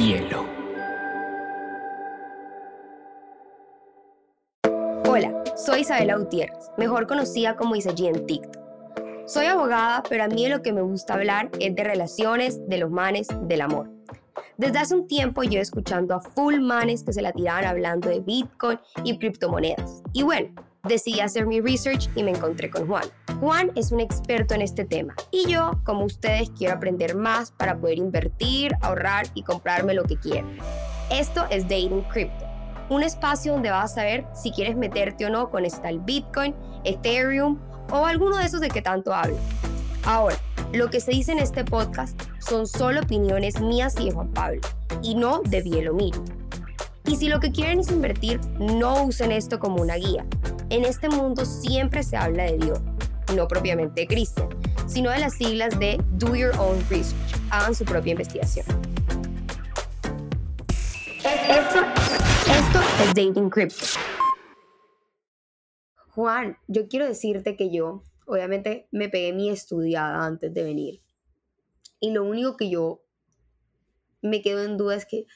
Bielo. Hola, soy Isabela Gutiérrez, mejor conocida como Isaí en TikTok. Soy abogada, pero a mí lo que me gusta hablar es de relaciones, de los manes, del amor. Desde hace un tiempo yo escuchando a full manes que se la tiraban hablando de Bitcoin y criptomonedas. Y bueno, decidí hacer mi research y me encontré con Juan. Juan es un experto en este tema y yo, como ustedes, quiero aprender más para poder invertir, ahorrar y comprarme lo que quiero. Esto es Dating Crypto, un espacio donde vas a saber si quieres meterte o no con esta Bitcoin, Ethereum o alguno de esos de que tanto hablo. Ahora, lo que se dice en este podcast son solo opiniones mías y de Juan Pablo, y no de Bielomir. Y si lo que quieren es invertir, no usen esto como una guía. En este mundo siempre se habla de Dios, no propiamente de Cristo, sino de las siglas de Do Your Own Research. Hagan su propia investigación. Esto, esto es Dating Crypto. Juan, yo quiero decirte que yo, obviamente, me pegué mi estudiada antes de venir. Y lo único que yo me quedo en duda es que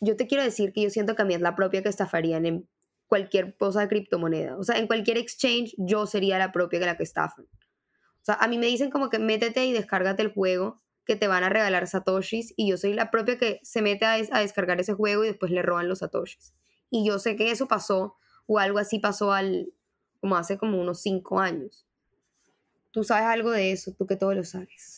yo te quiero decir que yo siento que a mí es la propia que estafarían en cualquier cosa de criptomoneda. O sea, en cualquier exchange yo sería la propia que la que estafan. O sea, a mí me dicen como que métete y descárgate el juego que te van a regalar satoshis y yo soy la propia que se mete a, descargar ese juego y después le roban los satoshis. Y yo sé que eso pasó o algo así pasó al, como hace como unos cinco años. ¿Tú sabes algo de eso? Tú que todo lo sabes.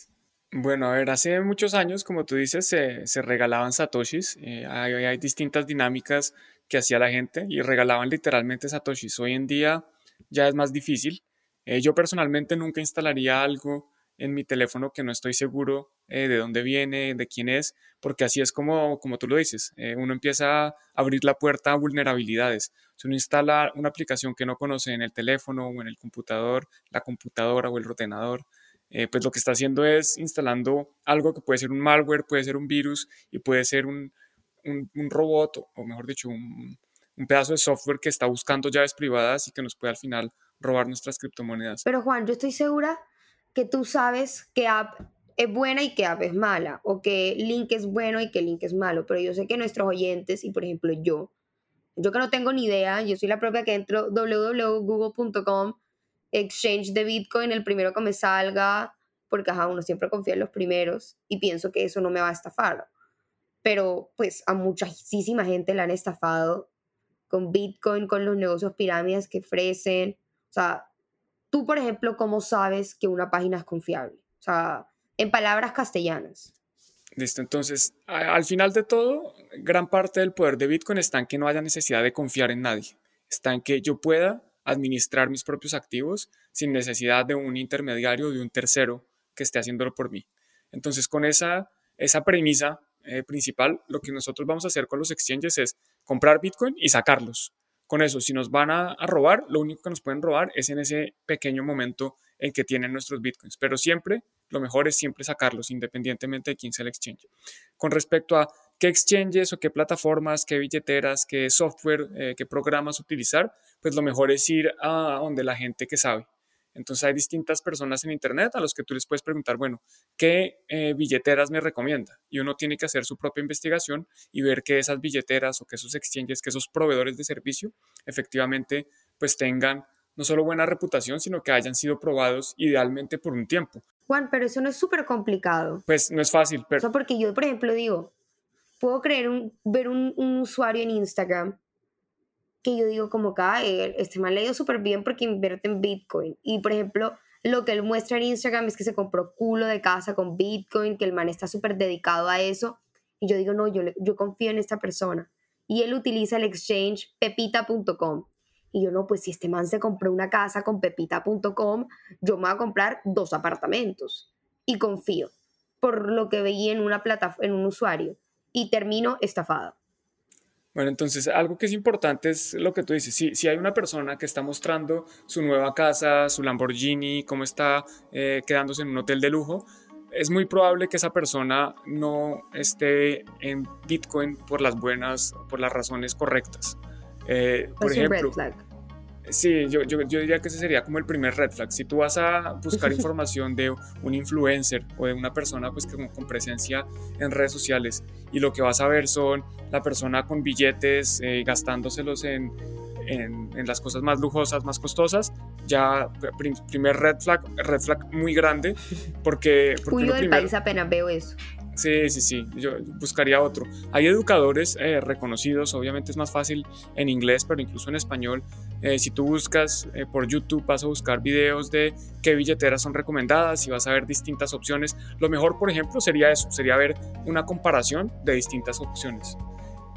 Bueno, a ver, hace muchos años, como tú dices, se, se regalaban satoshis. Eh, hay, distintas dinámicas que hacía la gente y regalaban literalmente satoshis. Hoy en día ya es más difícil. Eh, yo personalmente nunca instalaría algo en mi teléfono que no estoy seguro eh, de dónde viene, de quién es, porque así es como, como tú lo dices, eh, uno empieza a abrir la puerta a vulnerabilidades. Si uno instala una aplicación que no conoce en el teléfono o en el computador, la computadora o el ordenador, eh, pues lo que está haciendo es instalando algo que puede ser un malware, puede ser un virus y puede ser un, un, robot, o mejor dicho, un, un pedazo de software que está buscando llaves privadas y que nos puede al final robar nuestras criptomonedas. Pero Juan, yo estoy segura que tú sabes qué app es buena y qué app es mala, o que link es bueno y qué link es malo, pero yo sé que nuestros oyentes, y por ejemplo yo, yo que no tengo ni idea, yo soy la propia que entro www.google.com, exchange de Bitcoin, el primero que me salga, porque ajá, uno siempre confía en los primeros y pienso que eso no me va a estafar. Pero pues a muchísima gente la han estafado con Bitcoin, con los negocios pirámides que ofrecen. O sea, tú, por ejemplo, ¿cómo sabes que una página es confiable? O sea, en palabras castellanas. Listo, entonces, al final de todo, gran parte del poder de Bitcoin está en que no haya necesidad de confiar en nadie. Está en que yo pueda administrar mis propios activos sin necesidad de un intermediario, o de un tercero que esté haciéndolo por mí. Entonces, con esa, esa premisa eh, principal, lo que nosotros vamos a hacer con los exchanges es comprar Bitcoin y sacarlos. Con eso, si nos van a, a, robar, lo único que nos pueden robar es en ese pequeño momento en que tienen nuestros Bitcoins. Pero siempre, lo mejor es siempre sacarlos, independientemente de quién sea el exchange. Con respecto a qué exchanges o qué plataformas, qué billeteras, qué software, eh, qué programas utilizar, pues lo mejor es ir a donde la gente que sabe. Entonces hay distintas personas en Internet a los que tú les puedes preguntar, bueno, ¿qué eh, billeteras me recomienda? Y uno tiene que hacer su propia investigación y ver que esas billeteras o que esos exchanges, que esos proveedores de servicio efectivamente pues tengan no solo buena reputación, sino que hayan sido probados idealmente por un tiempo. Juan, pero eso no es súper complicado. Pues no es fácil, pero... O sea, porque yo, por ejemplo, digo, puedo creer un, ver un, un usuario en Instagram que yo digo como que este man le ha ido súper bien porque invierte en Bitcoin. Y por ejemplo, lo que él muestra en Instagram es que se compró culo de casa con Bitcoin, que el man está súper dedicado a eso. Y yo digo, no, yo, yo confío en esta persona. Y él utiliza el exchange pepita.com. Y yo no, pues si este man se compró una casa con pepita.com, yo me voy a comprar dos apartamentos. Y confío por lo que veía en una plataforma, en un usuario. Y termino estafada. Bueno, entonces algo que es importante es lo que tú dices. Si, si hay una persona que está mostrando su nueva casa, su Lamborghini, cómo está eh, quedándose en un hotel de lujo, es muy probable que esa persona no esté en Bitcoin por las buenas, por las razones correctas. Eh, por ejemplo, Sí, yo, yo, yo, diría que ese sería como el primer red flag. Si tú vas a buscar información de un influencer o de una persona pues, con, con presencia en redes sociales y lo que vas a ver son la persona con billetes eh, gastándoselos en, en, en, las cosas más lujosas, más costosas, ya primer red flag, red flag muy grande porque... porque Huyo del país apenas veo eso. Sí, sí, sí, yo buscaría otro. Hay educadores eh, reconocidos, obviamente es más fácil en inglés, pero incluso en español. Eh, si tú buscas eh, por YouTube, vas a buscar videos de qué billeteras son recomendadas y vas a ver distintas opciones. Lo mejor, por ejemplo, sería eso, sería ver una comparación de distintas opciones.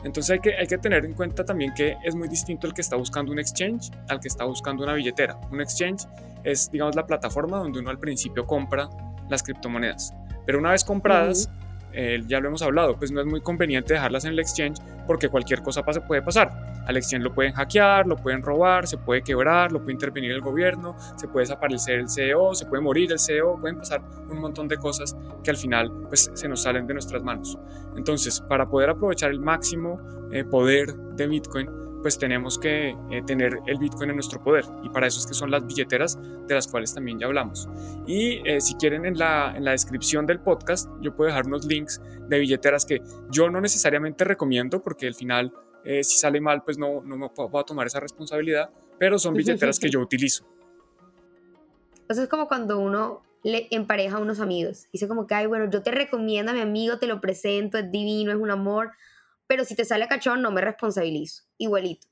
Entonces hay que, hay que tener en cuenta también que es muy distinto el que está buscando un exchange al que está buscando una billetera. Un exchange es, digamos, la plataforma donde uno al principio compra las criptomonedas. Pero una vez compradas, eh, ya lo hemos hablado, pues no es muy conveniente dejarlas en el exchange porque cualquier cosa pase, puede pasar. Al exchange lo pueden hackear, lo pueden robar, se puede quebrar, lo puede intervenir el gobierno, se puede desaparecer el CEO, se puede morir el CEO, pueden pasar un montón de cosas que al final pues, se nos salen de nuestras manos. Entonces, para poder aprovechar el máximo eh, poder de Bitcoin, pues tenemos que eh, tener el Bitcoin en nuestro poder y para eso es que son las billeteras de las cuales también ya hablamos. Y eh, si quieren en la, en la descripción del podcast yo puedo dejar unos links de billeteras que yo no necesariamente recomiendo porque al final eh, si sale mal pues no, no me puedo, a tomar esa responsabilidad, pero son billeteras que yo utilizo. Eso es como cuando uno le empareja a unos amigos. Dice como que, ay, bueno, yo te recomiendo a mi amigo, te lo presento, es divino, es un amor pero si te sale cachón no me responsabilizo, igualito.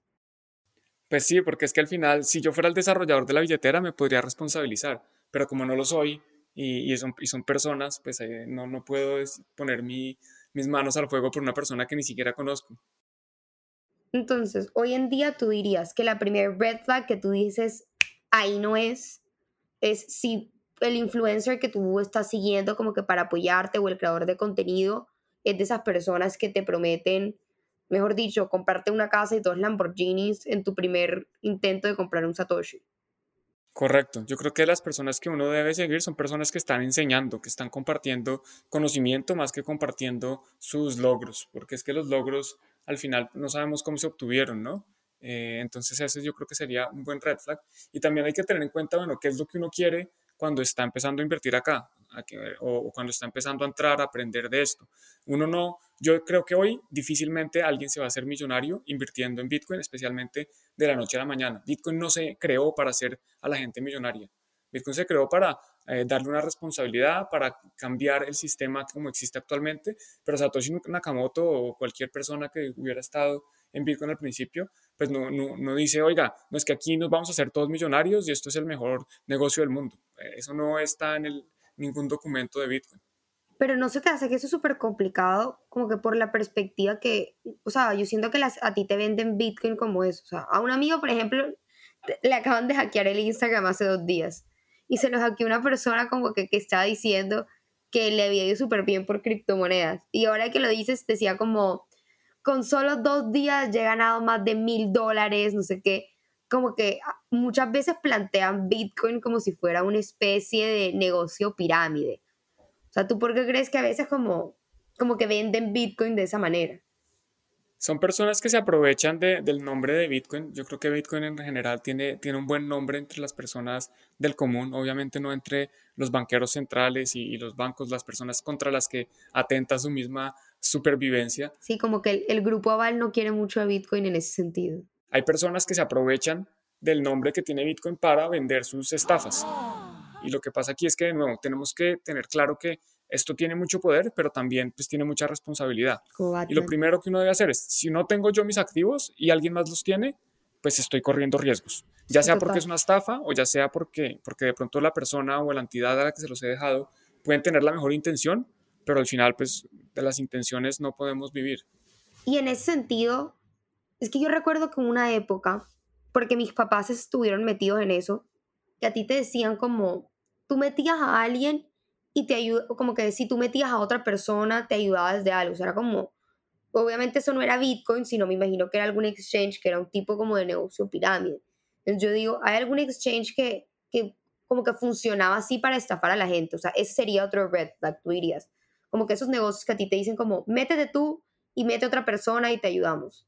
Pues sí, porque es que al final, si yo fuera el desarrollador de la billetera, me podría responsabilizar, pero como no lo soy y, y, son, y son, personas, pues eh, no, no puedo poner mi, mis manos al fuego por una persona que ni siquiera conozco. Entonces, hoy en día tú dirías que la primera red flag que tú dices, ahí no es, es si el influencer que tú estás siguiendo como que para apoyarte o el creador de contenido es de esas personas que te prometen, mejor dicho, comprarte una casa y dos Lamborghinis en tu primer intento de comprar un Satoshi. Correcto. Yo creo que las personas que uno debe seguir son personas que están enseñando, que están compartiendo conocimiento más que compartiendo sus logros, porque es que los logros al final no sabemos cómo se obtuvieron, ¿no? Eh, entonces ese yo creo que sería un buen red flag. Y también hay que tener en cuenta, bueno, qué es lo que uno quiere cuando está empezando a invertir acá o, cuando está empezando a entrar a aprender de esto. Uno no, yo creo que hoy difícilmente alguien se va a hacer millonario invirtiendo en Bitcoin, especialmente de la noche a la mañana. Bitcoin no se creó para hacer a la gente millonaria. Bitcoin se creó para eh, darle una responsabilidad, para cambiar el sistema como existe actualmente, pero Satoshi Nakamoto o cualquier persona que hubiera estado en Bitcoin al principio, pues no, no, no, dice, oiga, no es que aquí nos vamos a hacer todos millonarios y esto es el mejor negocio del mundo. Eh, eso no está en el, ningún documento de Bitcoin. Pero no se te hace que eso es súper complicado, como que por la perspectiva que, o sea, yo siento que las, a ti te venden Bitcoin como eso. O sea, a un amigo, por ejemplo, le acaban de hackear el Instagram hace dos días y se lo hackeó una persona como que, que estaba diciendo que le había ido súper bien por criptomonedas. Y ahora que lo dices, decía como, con solo dos días ya he ganado más de mil dólares, no sé qué como que ah, muchas veces plantean Bitcoin como si fuera una especie de negocio pirámide. O sea, ¿tú por qué crees que a veces como, como que venden Bitcoin de esa manera? Son personas que se aprovechan del nombre de Bitcoin. Yo creo que Bitcoin en general tiene, tiene un buen nombre entre las personas del común, obviamente no entre los banqueros centrales y, los bancos, las personas contra las que atenta su misma supervivencia. Sí, como que el, el grupo Aval no quiere mucho a Bitcoin en ese sentido. Hay personas que se aprovechan del nombre que tiene Bitcoin para vender sus estafas. Y lo que pasa aquí es que, de nuevo, tenemos que tener claro que esto tiene mucho poder, pero también pues tiene mucha responsabilidad. Y lo primero que uno debe hacer es, si no tengo yo mis activos y alguien más los tiene, pues estoy corriendo riesgos. Ya sea porque es una estafa o ya sea porque, porque de pronto la persona o la entidad a la que se los he dejado pueden tener la mejor intención, pero al final pues de las intenciones no podemos vivir. Y en ese sentido, es que yo recuerdo que en una época, porque mis papás estuvieron metidos en eso, que a ti te decían como, tú metías a alguien y te ayudó, como que si tú metías a otra persona, te ayudaba desde algo. O sea, era como, obviamente eso no era Bitcoin, sino me imagino que era algún exchange, que era un tipo como de negocio pirámide. Entonces yo digo, ¿hay algún exchange que, que como que funcionaba así para estafar a la gente? O sea, ese sería otro red flag, tú dirías. Como que esos negocios que a ti te dicen como, métete tú y mete otra persona y te ayudamos.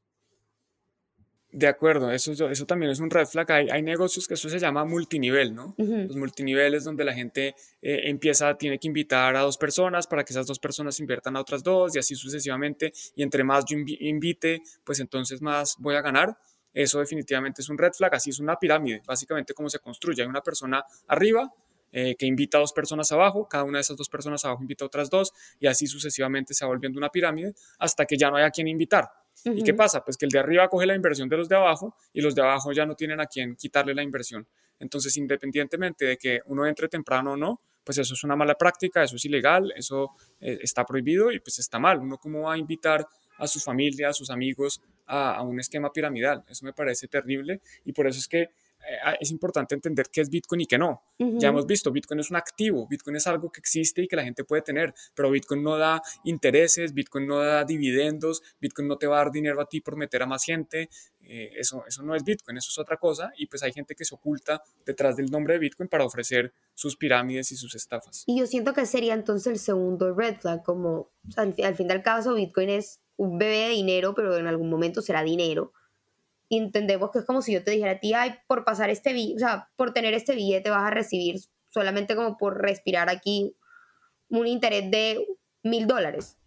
De acuerdo, eso, eso también es un red flag. Hay, hay negocios que eso se llama multinivel, ¿no? Los multiniveles donde la gente eh, empieza, tiene que invitar a dos personas para que esas dos personas inviertan a otras dos y así sucesivamente. Y entre más yo invite, pues entonces más voy a ganar. Eso definitivamente es un red flag. Así es una pirámide, básicamente como se construye. Hay una persona arriba, eh, que invita a dos personas abajo, cada una de esas dos personas abajo invita a otras dos y así sucesivamente se va volviendo una pirámide hasta que ya no hay a quien invitar. ¿Y qué pasa? Pues que el de arriba coge la inversión de los de abajo y los de abajo ya no tienen a quien quitarle la inversión. Entonces, independientemente de que uno entre temprano o no, pues eso es una mala práctica, eso es ilegal, eso eh, está prohibido y pues está mal. Uno cómo va a invitar a su familia, a sus amigos a, a un esquema piramidal. Eso me parece terrible y por eso es que es importante entender qué es Bitcoin y qué no. Ya hemos visto, Bitcoin es un activo, Bitcoin es algo que existe y que la gente puede tener, pero Bitcoin no da intereses, Bitcoin no da dividendos, Bitcoin no te va a dar dinero a ti por meter a más gente, eh, eso, eso no es Bitcoin, eso es otra cosa y pues hay gente que se oculta detrás del nombre de Bitcoin para ofrecer sus pirámides y sus estafas. Y yo siento que sería entonces el segundo red flag, como al, al fin del caso Bitcoin es un bebé de dinero, pero en algún momento será dinero entendemos que es como si yo te dijera a ti, ay, por pasar este billete, o sea, por tener este billete vas a recibir solamente como por respirar aquí un interés de mil dólares.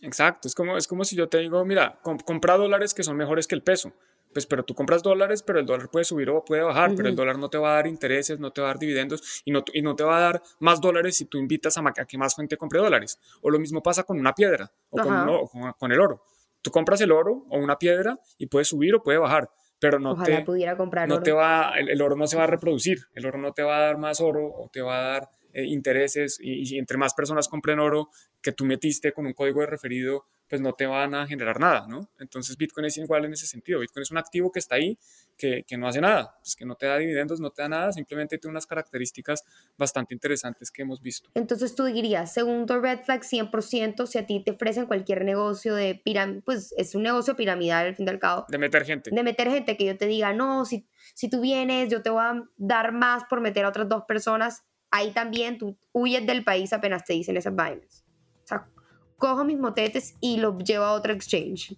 Exacto, es como, es como si yo te digo, mira, compra dólares que son mejores que el peso. Pues, pero tú compras dólares, pero el dólar puede subir o puede bajar, pero el dólar no te va a dar intereses, no te va a dar dividendos y no, y no te va a dar más dólares si tú invitas a, a que más gente compre dólares. O lo mismo pasa con una piedra o con, con el oro Tú compras el oro o una piedra y puede subir o puede bajar, pero no te pudiera comprar no te va el, oro no se va a reproducir, el oro no te va a dar más oro o te va a dar eh, intereses y, y, entre más personas compren oro que tú metiste con un código de referido pues no te van a generar nada, ¿no? Entonces Bitcoin es igual en ese sentido. Bitcoin es un activo que está ahí, que, que, no hace nada, pues que no te da dividendos, no te da nada, simplemente tiene unas características bastante interesantes que hemos visto. Entonces tú dirías, segundo red flag, 100%, si a ti te ofrecen cualquier negocio de pirámide, pues es un negocio piramidal al fin y al cabo. De meter gente. De meter gente, que yo te diga, no, si, si tú vienes, yo te voy a dar más por meter a otras dos personas, ahí también tú huyes del país apenas te dicen esas vainas. O sea, cojo mis motetes y los llevo a otro exchange.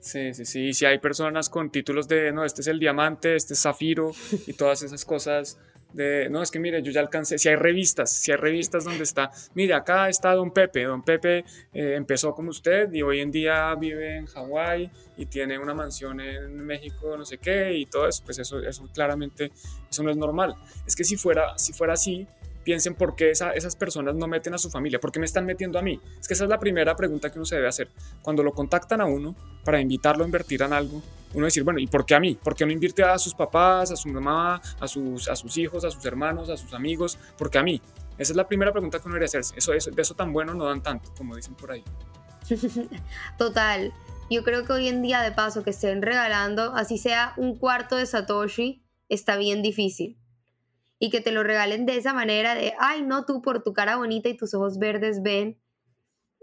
Sí, sí, sí. Y si hay personas con títulos de, no, este es el diamante, este es zafiro y todas esas cosas de, no, es que mire, yo ya alcancé, si hay revistas, si hay revistas donde está, mire, acá está Don Pepe, Don Pepe eh, empezó como usted y hoy en día vive en Hawái y tiene una mansión en México, no sé qué, y todo eso, pues eso, eso claramente, eso no es normal. Es que si fuera, si fuera así, piensen por qué esas personas no meten a su familia, por qué me están metiendo a mí. Es que esa es la primera pregunta que uno se debe hacer. Cuando lo contactan a uno para invitarlo a invertir en algo, uno decir, bueno, ¿y por qué a mí? ¿Por qué no invierte a sus papás, a su mamá, a sus, hijos, a sus hermanos, a sus amigos? ¿Por qué a mí? Esa es la primera pregunta que uno debería hacerse. Eso, eso, de eso tan bueno no dan tanto, como dicen por ahí. Total. Yo creo que hoy en día, de paso, que estén regalando, así sea un cuarto de Satoshi, está bien difícil y que te lo regalen de esa manera de, ay, no, tú por tu cara bonita y tus ojos verdes ven.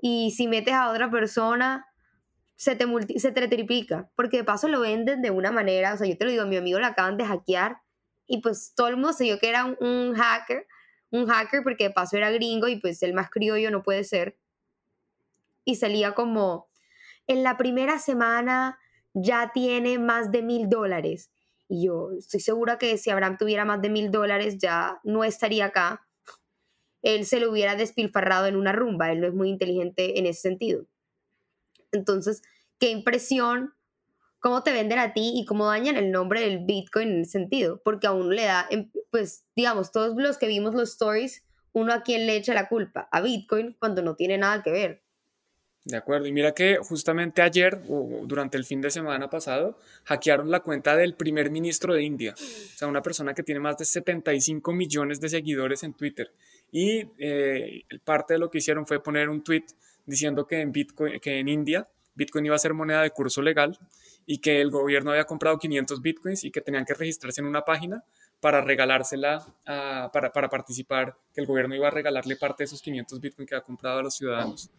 Y si metes a otra persona, se te, se te triplica, porque de paso lo venden de una manera, o sea, yo te lo digo, mi amigo lo acaban de hackear y pues todo el mundo se dio que era un, hacker, un hacker porque de paso era gringo y pues el más criollo no puede ser. Y salía como, en la primera semana ya tiene más de mil dólares y yo estoy segura que si Abraham tuviera más de mil dólares ya no estaría acá. Él se lo hubiera despilfarrado en una rumba. Él no es muy inteligente en ese sentido. Entonces, qué impresión cómo te venden a ti y cómo dañan el nombre del Bitcoin en ese sentido. Porque a uno le da, em, pues, digamos, todos los que vimos los stories, uno a quien le echa la culpa, a Bitcoin, cuando no tiene nada que ver. De acuerdo, y mira que justamente ayer o durante el fin de semana pasado hackearon la cuenta del primer ministro de India, o sea, una persona que tiene más de 75 millones de seguidores en Twitter. Y eh, parte de lo que hicieron fue poner un tweet diciendo que en, Bitcoin, que en India Bitcoin iba a ser moneda de curso legal y que el gobierno había comprado 500 Bitcoins y que tenían que registrarse en una página para regalársela, para, para participar, que el gobierno iba a regalarle parte de esos 500 Bitcoins que había comprado a los ciudadanos.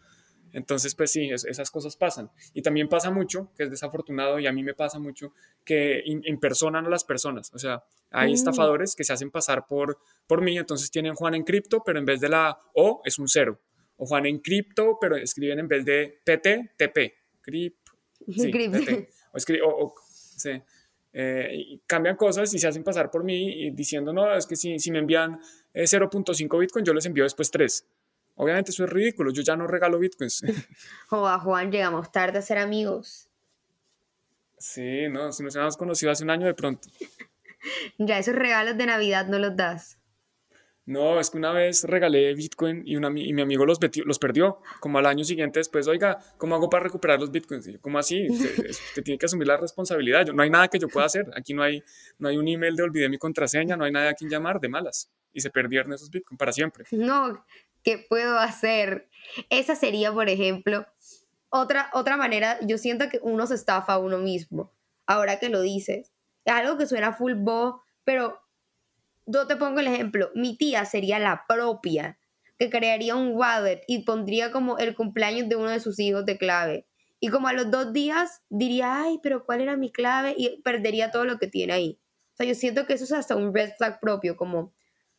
Entonces, pues sí, esas cosas pasan. Y también pasa mucho, que es desafortunado, y a mí me pasa mucho, que impersonan a las personas. O sea, hay mm. estafadores que se hacen pasar por, por mí, entonces tienen Juan en cripto, pero en vez de la O es un cero. O Juan en cripto, pero escriben en vez de PT, TP. Crip, sí, PT. O, Sí. Eh, cambian cosas y se hacen pasar por mí y diciendo, no, es que si, si me envían 0.5 Bitcoin, yo les envío después 3. Obviamente eso es ridículo, yo ya no regalo Bitcoins. Joder, Juan, llegamos tarde a ser amigos. Sí, no, si nos habíamos conocido hace un año de pronto. ya esos regalos de Navidad no los das. No, es que una vez regalé Bitcoin y, una, y mi amigo los, los perdió. Como al año siguiente después, oiga, ¿cómo hago para recuperar los Bitcoins? ¿Cómo así? Usted, tiene que asumir la responsabilidad. no hay nada que yo pueda hacer. Aquí no hay, no hay un email de olvidé mi contraseña, no hay nadie a quien llamar de malas. Y se perdieron esos Bitcoins para siempre. No, ¿qué puedo hacer? Esa sería, por ejemplo, otra, otra manera. Yo siento que uno se estafa a uno mismo. Ahora que lo dices. Es algo que suena full bo, pero yo te pongo el ejemplo, mi tía sería la propia que crearía un wallet y pondría como el cumpleaños de uno de sus hijos de clave. Y como a los dos días diría, ay, pero ¿cuál era mi clave? Y perdería todo lo que tiene ahí. O sea, yo siento que eso es hasta un red flag propio, como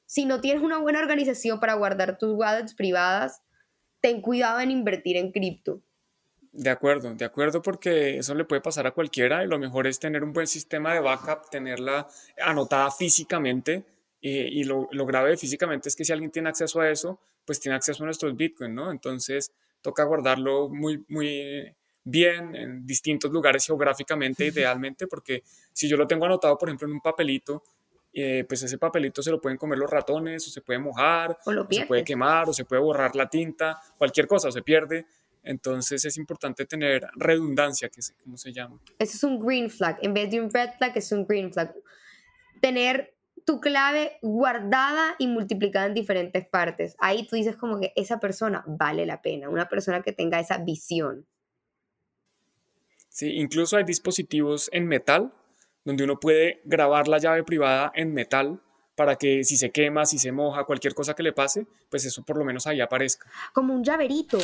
si no tienes una buena organización para guardar tus wallets privadas, ten cuidado en invertir en cripto. De acuerdo, de acuerdo, porque eso le puede pasar a cualquiera y lo mejor es tener un buen sistema de backup, tenerla anotada físicamente eh, y lo, lo, grave físicamente es que si alguien tiene acceso a eso, pues tiene acceso a nuestros Bitcoin, ¿no? Entonces toca guardarlo muy, muy bien en distintos lugares geográficamente, idealmente, porque si yo lo tengo anotado, por ejemplo, en un papelito, eh, pues ese papelito se lo pueden comer los ratones, o se puede mojar, o, se puede quemar, o se puede borrar la tinta, cualquier cosa, o se pierde. Entonces es importante tener redundancia, que es como se llama. Ese es un green flag. En vez de un red flag, es un green flag. Tener tu clave guardada y multiplicada en diferentes partes. Ahí tú dices como que esa persona vale la pena, una persona que tenga esa visión. Sí, incluso hay dispositivos en metal donde uno puede grabar la llave privada en metal para que si se quema, si se moja, cualquier cosa que le pase, pues eso por lo menos ahí aparezca. Como un llaverito.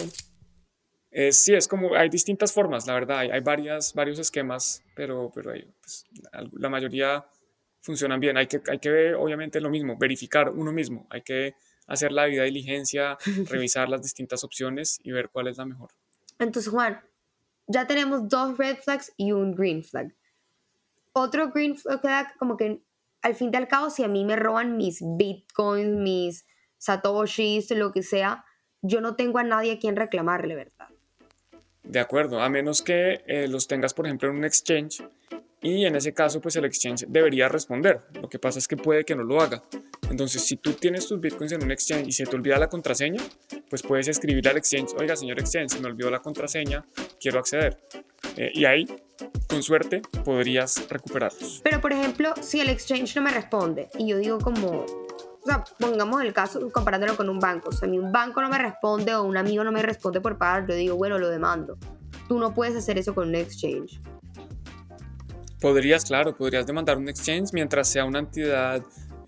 sí, es como, hay distintas formas, la verdad, hay, varias, varios esquemas, pero, pero pues, la mayoría funcionan bien. Hay que, hay que ver, obviamente, lo mismo, verificar uno mismo. Hay que hacer la vida diligencia, revisar las distintas opciones y ver cuál es la mejor. Entonces, Juan, ya tenemos dos red flags y un green flag. Otro green flag como que al fin y al cabo, si a mí me roban mis bitcoins, mis satoshis, lo que sea, yo no tengo a nadie a quien reclamarle, ¿verdad? De acuerdo, a menos que eh, los tengas, por ejemplo, en un exchange y en ese caso pues el exchange debería responder. Lo que pasa es que puede que no lo haga. Entonces si tú tienes tus bitcoins en un exchange y se te olvida la contraseña, pues puedes escribir al exchange, oiga señor exchange, se me olvidó la contraseña, quiero acceder. Eh, y ahí, con suerte, podrías recuperarlos. Pero por ejemplo, si el exchange no me responde y yo digo como, o sea, pongamos el caso comparándolo con un banco. O sea, a un banco no me responde o un amigo no me responde por pagar, yo digo, bueno, lo demando. Tú no puedes hacer eso con un exchange. Podrías, claro, podrías demandar un exchange mientras sea una entidad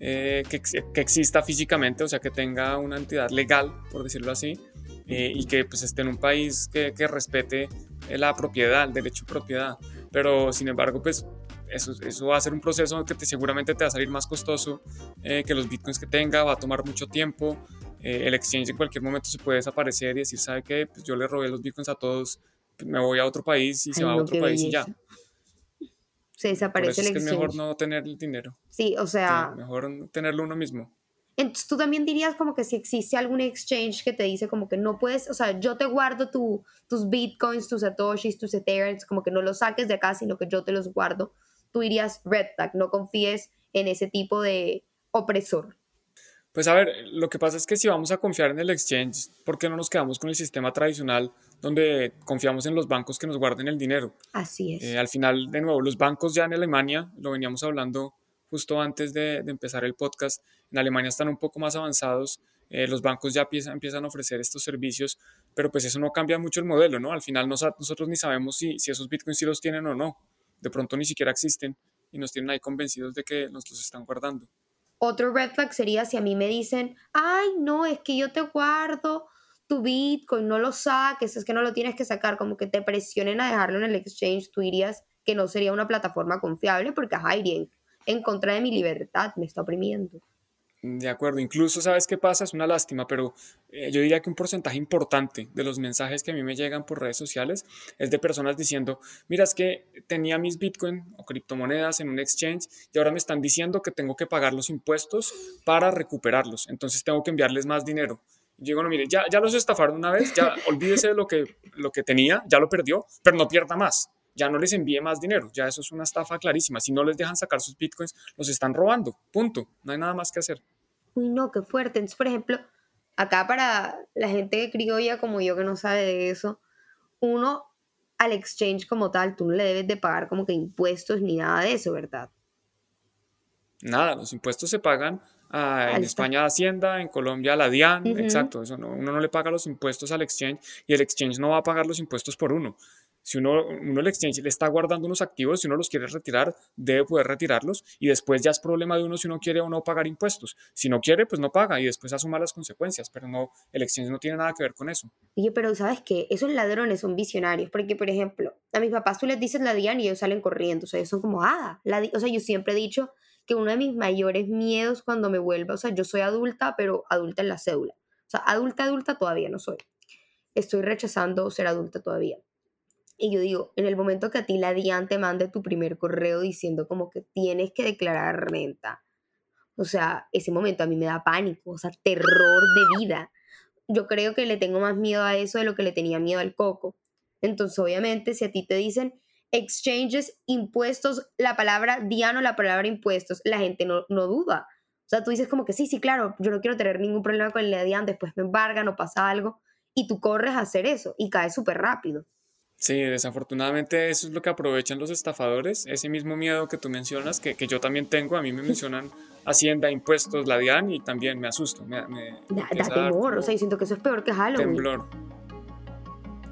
eh, que, que, exista físicamente, o sea, que tenga una entidad legal, por decirlo así, eh, y que pues, esté en un país que, que, respete la propiedad, el derecho a propiedad. Pero, sin embargo, pues eso, eso va a ser un proceso que te, seguramente te va a salir más costoso eh, que los bitcoins que tenga, va a tomar mucho tiempo. el exchange en cualquier momento se puede desaparecer y decir, ¿sabe qué? Pues yo le robé los bitcoins a todos, me voy a otro país y se va a otro país y ya se desaparece el exchange. Es, mejor no tener el dinero. Sí, o sea. mejor tenerlo uno mismo. Entonces tú también dirías como que si existe algún exchange que te dice como que no puedes, o sea, yo te guardo tu, tus bitcoins, tus satoshis, tus ethereum, como que no los saques de acá, sino que yo te los guardo. Tú dirías red tag, no confíes en ese tipo de opresor. Pues a ver, lo que pasa es que si vamos a confiar en el exchange, ¿por qué no nos quedamos con el sistema tradicional donde confiamos en los bancos que nos guarden el dinero? Así es. Eh, al final, de nuevo, los bancos ya en Alemania, lo veníamos hablando justo antes de, empezar el podcast, en Alemania están un poco más avanzados, eh, los bancos ya empiezan, empiezan, a ofrecer estos servicios, pero pues eso no cambia mucho el modelo, ¿no? Al final nosotros ni sabemos si, si esos bitcoins sí los tienen o no, de pronto ni siquiera existen y nos tienen ahí convencidos de que nos los están guardando. Otro red flag sería si a mí me dicen, ay, no, es que yo te guardo tu Bitcoin, no lo saques, es que no lo tienes que sacar, como que te presionen a dejarlo en el exchange, tú dirías que no sería una plataforma confiable porque, ay, en, en contra de mi libertad, me está oprimiendo. De acuerdo, incluso sabes qué pasa, es una lástima, pero eh, yo diría que un porcentaje importante de los mensajes que a mí me llegan por redes sociales es de personas diciendo, mira, es que tenía mis bitcoin o criptomonedas en un exchange y ahora me están diciendo que tengo que pagar los impuestos para recuperarlos, entonces tengo que enviarles más dinero. Y digo, no, mire, ya, ya los estafaron una vez, ya olvídese de lo que, lo que tenía, ya lo perdió, pero no pierda más ya no les envíe más dinero, ya eso es una estafa clarísima. Si no les dejan sacar sus bitcoins, los están robando, punto, no hay nada más que hacer. Uy, no, qué fuerte. Entonces, por ejemplo, acá para la gente criolla como yo que no sabe de eso, uno al exchange como tal, tú no le debes de pagar como que impuestos ni nada de eso, ¿verdad? Nada, los impuestos se pagan en España Hacienda, en Colombia la DIAN, exacto, eso uno no le paga los impuestos al exchange y el exchange no va a pagar los impuestos por uno. Si uno, uno el exchange le está guardando unos activos, si uno los quiere retirar, debe poder retirarlos y después ya es problema de uno si uno quiere o no pagar impuestos. Si no quiere, pues no paga y después asuma las consecuencias, pero no, el exchange no tiene nada que ver con eso. Oye, pero ¿sabes qué? Esos ladrones son visionarios, porque por ejemplo, a mis papás tú les dices la DIAN y ellos salen corriendo, o sea, ellos son como, ah, la o sea, yo siempre he dicho que uno de mis mayores miedos cuando me vuelva, o sea, yo soy adulta, pero adulta en la cédula. O sea, adulta, adulta todavía no soy. Estoy rechazando ser adulta todavía y yo digo, en el momento que a ti la DIAN te mande tu primer correo diciendo como que tienes que declarar renta, o sea, ese momento a mí me da pánico, o sea, terror de vida. Yo creo que le tengo más miedo a eso de lo que le tenía miedo al coco. Entonces, obviamente, si a ti te dicen exchanges, impuestos, la palabra DIAN o la palabra impuestos, la gente no, no duda. O sea, tú dices como que sí, sí, claro, yo no quiero tener ningún problema con la DIAN, después me embargan o pasa algo, y tú corres a hacer eso y caes súper rápido. Sí, desafortunadamente eso es lo que aprovechan los estafadores, ese mismo miedo que tú mencionas, que, que yo también tengo, a mí me mencionan Hacienda, impuestos, la DIAN y también me asusto. Me, da, temor, o sea, yo siento que eso es peor que Halloween. Temblor.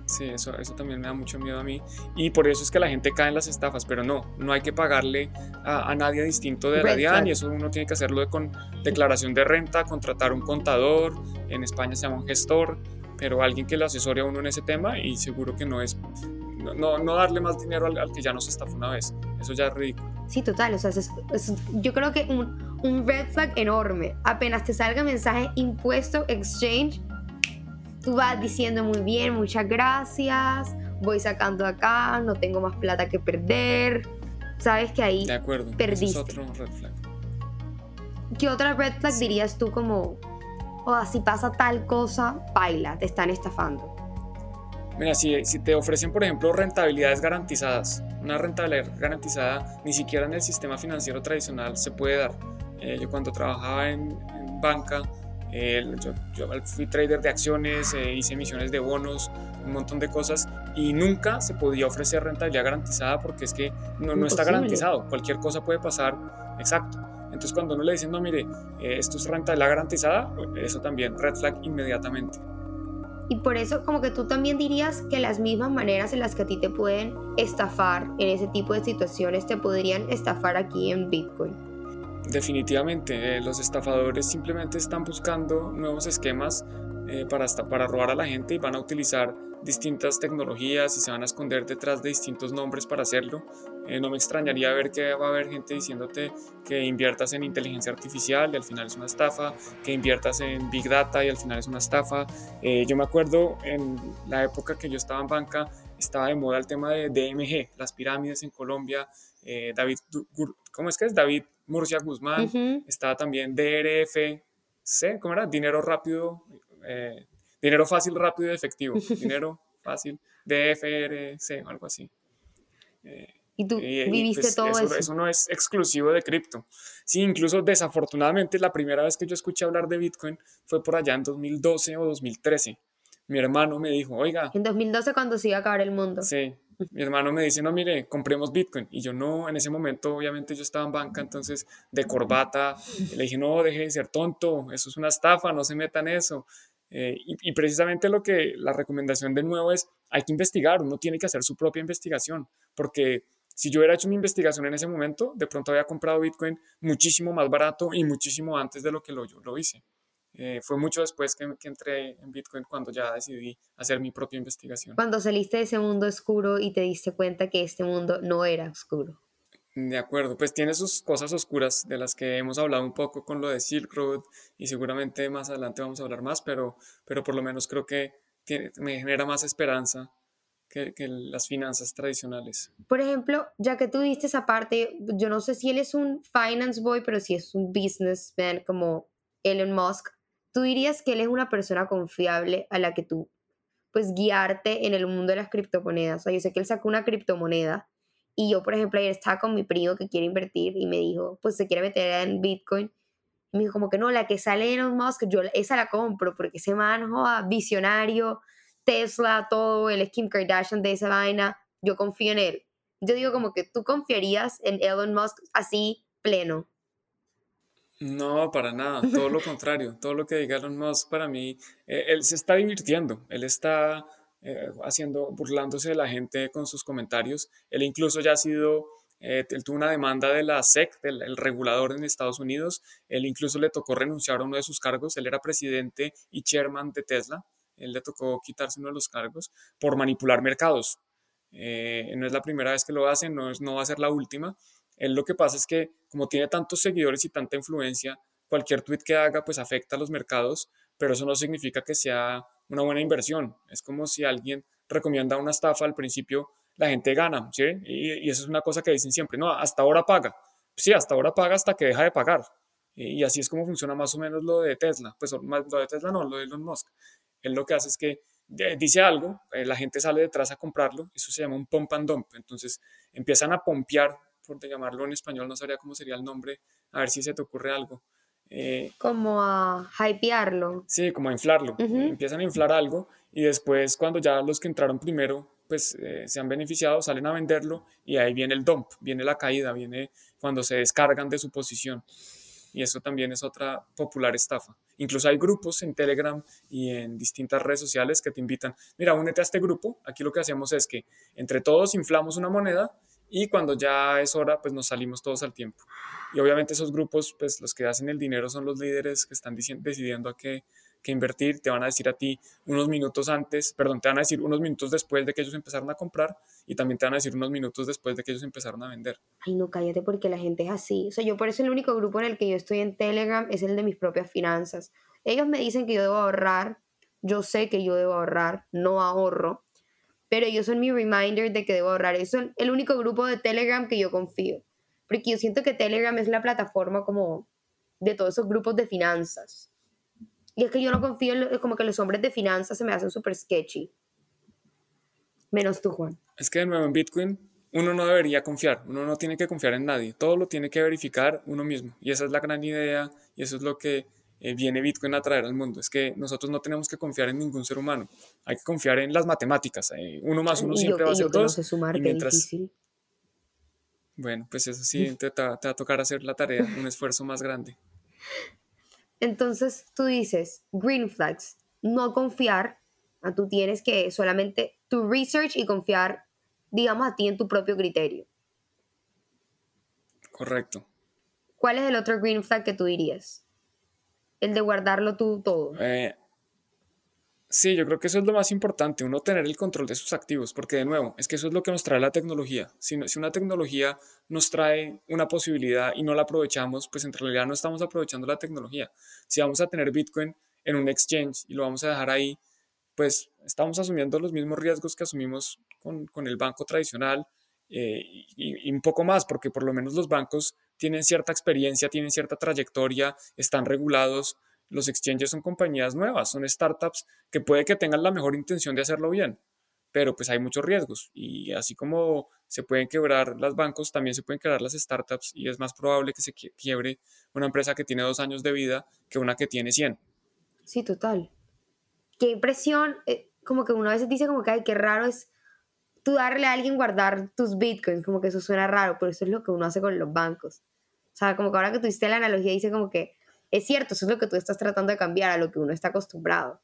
Sí, eso, eso también me da mucho miedo a mí. Y por eso es que la gente cae en las estafas, pero no, no hay que pagarle a, a nadie distinto de la DIAN y eso uno tiene que hacerlo con declaración de renta, contratar un contador, en España se llama un gestor, pero alguien que le asesore a uno en ese tema y seguro que no es, no, no darle más dinero al, que ya nos estafó una vez. Eso ya es ridículo. Sí, total. O sea, yo creo que un, un red flag enorme. Apenas te salga mensaje impuesto, exchange, tú vas diciendo muy bien, muchas gracias, voy sacando acá, no tengo más plata que perder. Sabes que ahí de acuerdo, perdiste. es otro red flag. ¿Qué otra red flag dirías tú como o si pasa tal cosa, baila, te están estafando. Mira, si, si, te ofrecen, por ejemplo, rentabilidades garantizadas, una rentabilidad garantizada ni siquiera en el sistema financiero tradicional se puede dar. Eh, yo cuando trabajaba en, banca, eh, yo, fui trader de acciones, eh, hice emisiones de bonos, un montón de cosas y nunca se podía ofrecer rentabilidad garantizada porque es que no, no está garantizado. Cualquier cosa puede pasar, exacto. Entonces cuando uno le dice, no, mire, eh, esto es renta de la garantizada, eso también, red flag inmediatamente. Y por eso como que tú también dirías que las mismas maneras en las que a ti te pueden estafar en ese tipo de situaciones te podrían estafar aquí en Bitcoin. Definitivamente, eh, los estafadores simplemente están buscando nuevos esquemas eh, para, para robar a la gente y van a utilizar distintas tecnologías y se van a esconder detrás de distintos nombres para hacerlo. Eh, no me extrañaría ver que va a haber gente diciéndote que inviertas en inteligencia artificial y al final es una estafa, que inviertas en Big Data y al final es una estafa. Eh, yo me acuerdo en la época que yo estaba en banca, estaba de moda el tema de DMG, las pirámides en Colombia. Eh, David, ¿cómo es que es? David Murcia Guzmán, estaba también DRF. ¿cómo era? Dinero rápido, dinero fácil, rápido y efectivo. dinero fácil, DFRC, algo así. Y tú viviste pues, todo eso, eso. no es exclusivo de cripto. Sí, incluso desafortunadamente la primera vez que yo escuché hablar de Bitcoin fue por allá en 2012 o 2013. Mi hermano me dijo, oiga. En 2012 cuando se iba a acabar el mundo. Sí. Mi hermano me dice, no, mire, compremos Bitcoin. Y yo no, en ese momento obviamente yo estaba en banca, entonces de corbata. Le dije, no, deje de ser tonto, eso es una estafa, no se metan eso. Eh, y, precisamente lo que la recomendación de nuevo es, hay que investigar, uno tiene que hacer su propia investigación, porque si yo hubiera hecho mi investigación en ese momento, de pronto había comprado Bitcoin muchísimo más barato y muchísimo antes de lo que lo, yo lo hice. Eh, fue mucho después que, que, entré en Bitcoin cuando ya decidí hacer mi propia investigación. Cuando saliste de ese mundo oscuro y te diste cuenta que este mundo no era oscuro. De acuerdo, pues tiene sus cosas oscuras de las que hemos hablado un poco con lo de Silk Road y seguramente más adelante vamos a hablar más, pero, pero por lo menos creo que me genera más esperanza que, que, las finanzas tradicionales. Por ejemplo, ya que tú diste esa parte, yo no sé si él es un finance boy, pero si es un businessman como Elon Musk, tú dirías que él es una persona confiable a la que tú, pues, guiarte en el mundo de las criptomonedas. O sea, yo sé que él sacó una criptomoneda y yo, por ejemplo, ayer estaba con mi primo que quiere invertir y me dijo, pues se quiere meter en Bitcoin. Y me dijo como que no, la que sale Elon Musk, yo esa la compro porque ese man, joda, visionario, Tesla, todo, el Kim Kardashian de esa vaina, yo confío en él. Yo digo como que tú confiarías en Elon Musk así pleno. No, para nada, todo lo contrario, todo lo que diga Elon Musk para mí, eh, él se está divirtiendo, él está eh, haciendo, burlándose de la gente con sus comentarios. Él incluso ya ha sido, eh, él tuvo una demanda de la SEC, del regulador en Estados Unidos. Él incluso le tocó renunciar a uno de sus cargos. Él era presidente y chairman de Tesla. Él le tocó quitarse uno de los cargos por manipular mercados. Eh, no es la primera vez que lo hace, no, es, no va a ser la última. Él lo que pasa es que como tiene tantos seguidores y tanta influencia, cualquier tweet que haga pues afecta a los mercados, pero eso no significa que sea una buena inversión. Es como si alguien recomienda una estafa al principio, la gente gana, ¿sí? Y, eso es una cosa que dicen siempre, no, hasta ahora paga. Sí, hasta ahora paga hasta que deja de pagar. Y, así es como funciona más o menos lo de Tesla. Pues lo de Tesla no, lo de Elon Musk. Él lo que hace es que dice algo, eh, la gente sale detrás a comprarlo, eso se llama un pump and dump. Entonces empiezan a pompear, por llamarlo en español, no sabría cómo sería el nombre, a ver si se te ocurre algo eh, como a hypearlo. Sí, como a inflarlo. Empiezan a inflar algo y después cuando ya los que entraron primero pues eh, se han beneficiado, salen a venderlo y ahí viene el dump, viene la caída, viene cuando se descargan de su posición. Y eso también es otra popular estafa. Incluso hay grupos en Telegram y en distintas redes sociales que te invitan, mira, únete a este grupo. Aquí lo que hacemos es que entre todos inflamos una moneda y cuando ya es hora, pues nos salimos todos al tiempo. Y obviamente esos grupos, pues los que hacen el dinero son los líderes que están decidiendo a qué, invertir, te van a decir a ti unos minutos antes, perdón, te van a decir unos minutos después de que ellos empezaron a comprar y también te van a decir unos minutos después de que ellos empezaron a vender. Ay, no, cállate porque la gente es así. O sea, yo por eso el único grupo en el que yo estoy en Telegram es el de mis propias finanzas. Ellos me dicen que yo debo ahorrar, yo sé que yo debo ahorrar, no ahorro pero ellos son mi reminder de que debo ahorrar. Ellos son el único grupo de Telegram que yo confío, porque yo siento que Telegram es la plataforma como de todos esos grupos de finanzas. Y es que yo no confío en como que los hombres de finanzas se me hacen súper sketchy. Menos tú, Juan. Es que de nuevo en Bitcoin uno no debería confiar, uno no tiene que confiar en nadie, todo lo tiene que verificar uno mismo. Y esa es la gran idea y eso es lo que eh, viene Bitcoin a traer al mundo. Es que nosotros no tenemos que confiar en ningún ser humano. Hay que confiar en las matemáticas. Eh, uno más uno siempre va a ser dos. y mientras... Bueno, pues eso sí, te, te, va a tocar hacer la tarea, un esfuerzo más grande. Entonces tú dices, green flags, no confiar, tú tienes que solamente tu research y confiar, digamos, a ti en tu propio criterio. Correcto. ¿Cuál es el otro green flag que tú dirías? El de guardarlo tú todo. Eh, sí, yo creo que eso es lo más importante, uno tener el control de sus activos, porque de nuevo, es que eso es lo que nos trae la tecnología. Si, si una tecnología nos trae una posibilidad y no la aprovechamos, pues en realidad no estamos aprovechando la tecnología. Si vamos a tener Bitcoin en un exchange y lo vamos a dejar ahí, pues estamos asumiendo los mismos riesgos que asumimos con, con el banco tradicional eh, y, y, un poco más, porque por lo menos los bancos tienen cierta experiencia, tienen cierta trayectoria, están regulados. Los exchanges son compañías nuevas, son startups que puede que tengan la mejor intención de hacerlo bien, pero pues hay muchos riesgos y así como se pueden quebrar los bancos, también se pueden quebrar las startups y es más probable que se quiebre una empresa que tiene dos años de vida que una que tiene 100. Sí, total. Qué impresión, eh, como que uno a veces dice como que, ay, qué raro es tú darle a alguien guardar tus bitcoins, como que eso suena raro, pero eso es lo que uno hace con los bancos. O sea, como que ahora que tuviste la analogía, dice como que es cierto, eso es lo que tú estás tratando de cambiar a lo que uno está acostumbrado.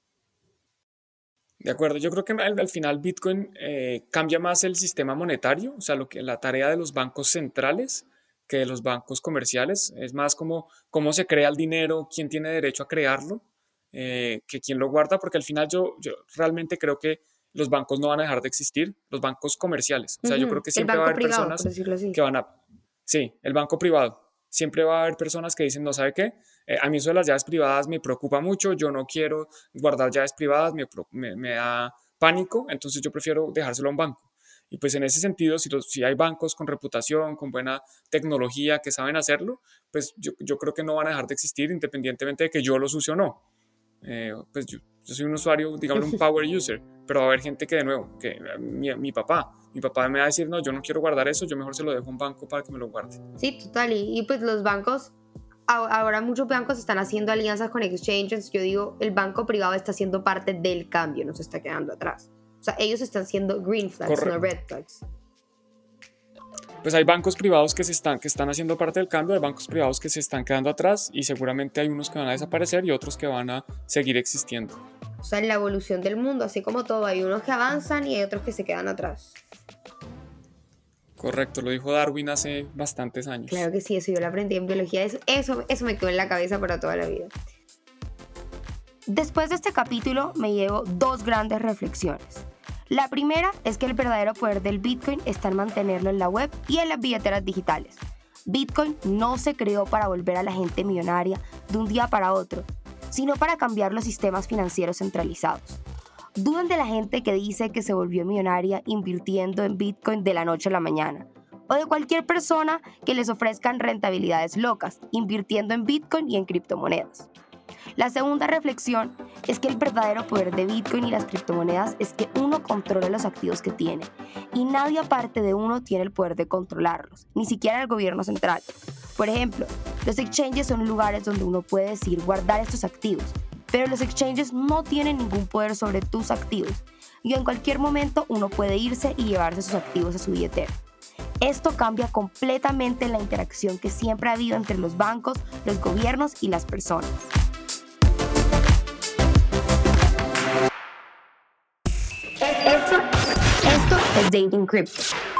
De acuerdo, yo creo que al, final Bitcoin eh, cambia más el sistema monetario, o sea, lo que, la tarea de los bancos centrales que de los bancos comerciales. Es más como cómo se crea el dinero, quién tiene derecho a crearlo, eh, que quién lo guarda, porque al final yo, yo realmente creo que los bancos no van a dejar de existir, los bancos comerciales. O sea, yo creo que siempre va a haber personas que van a Sí, el banco privado. Siempre va a haber personas que dicen, no sabe qué, eh, a mí eso de las llaves privadas me preocupa mucho, yo no quiero guardar llaves privadas, me, me, da pánico, entonces yo prefiero dejárselo a un banco. Y pues en ese sentido, si, si hay bancos con reputación, con buena tecnología que saben hacerlo, pues yo, yo creo que no van a dejar de existir independientemente de que yo los use o no. Eh, pues yo, soy un usuario, digamos, un power user, pero va a haber gente que de nuevo, que mi, mi, papá, mi papá me va a decir, no, yo no quiero guardar eso, yo mejor se lo dejo a un banco para que me lo guarde. Sí, total, y, y pues los bancos, ahora muchos bancos están haciendo alianzas con exchanges, yo digo, el banco privado está siendo parte del cambio, no se está quedando atrás. O sea, ellos están siendo green flags, no red flags pues hay bancos privados que, se están, que están haciendo parte del cambio, hay bancos privados que se están quedando atrás y seguramente hay unos que van a desaparecer y otros que van a seguir existiendo. O sea, en la evolución del mundo, así como todo, hay unos que avanzan y hay otros que se quedan atrás. Correcto, lo dijo Darwin hace bastantes años. Claro que sí, eso yo lo aprendí en biología, eso, eso, eso me quedó en la cabeza para toda la vida. Después de este capítulo me llevo dos grandes reflexiones. La primera es que el verdadero poder del Bitcoin está en mantenerlo en la web y en las billeteras digitales. Bitcoin no se creó para volver a la gente millonaria de un día para otro, sino para cambiar los sistemas financieros centralizados. Dudan de la gente que dice que se volvió millonaria invirtiendo en Bitcoin de la noche a la mañana, o de cualquier persona que les ofrezcan rentabilidades locas invirtiendo en Bitcoin y en criptomonedas. La segunda reflexión es que el verdadero poder de Bitcoin y las criptomonedas es que uno controla los activos que tiene y nadie aparte de uno tiene el poder de controlarlos, ni siquiera el gobierno central. Por ejemplo, los exchanges son lugares donde uno puede decir guardar estos activos, pero los exchanges no tienen ningún poder sobre tus activos y en cualquier momento uno puede irse y llevarse sus activos a su billetera. Esto cambia completamente la interacción que siempre ha habido entre los bancos, los gobiernos y las personas. Dating Crypto.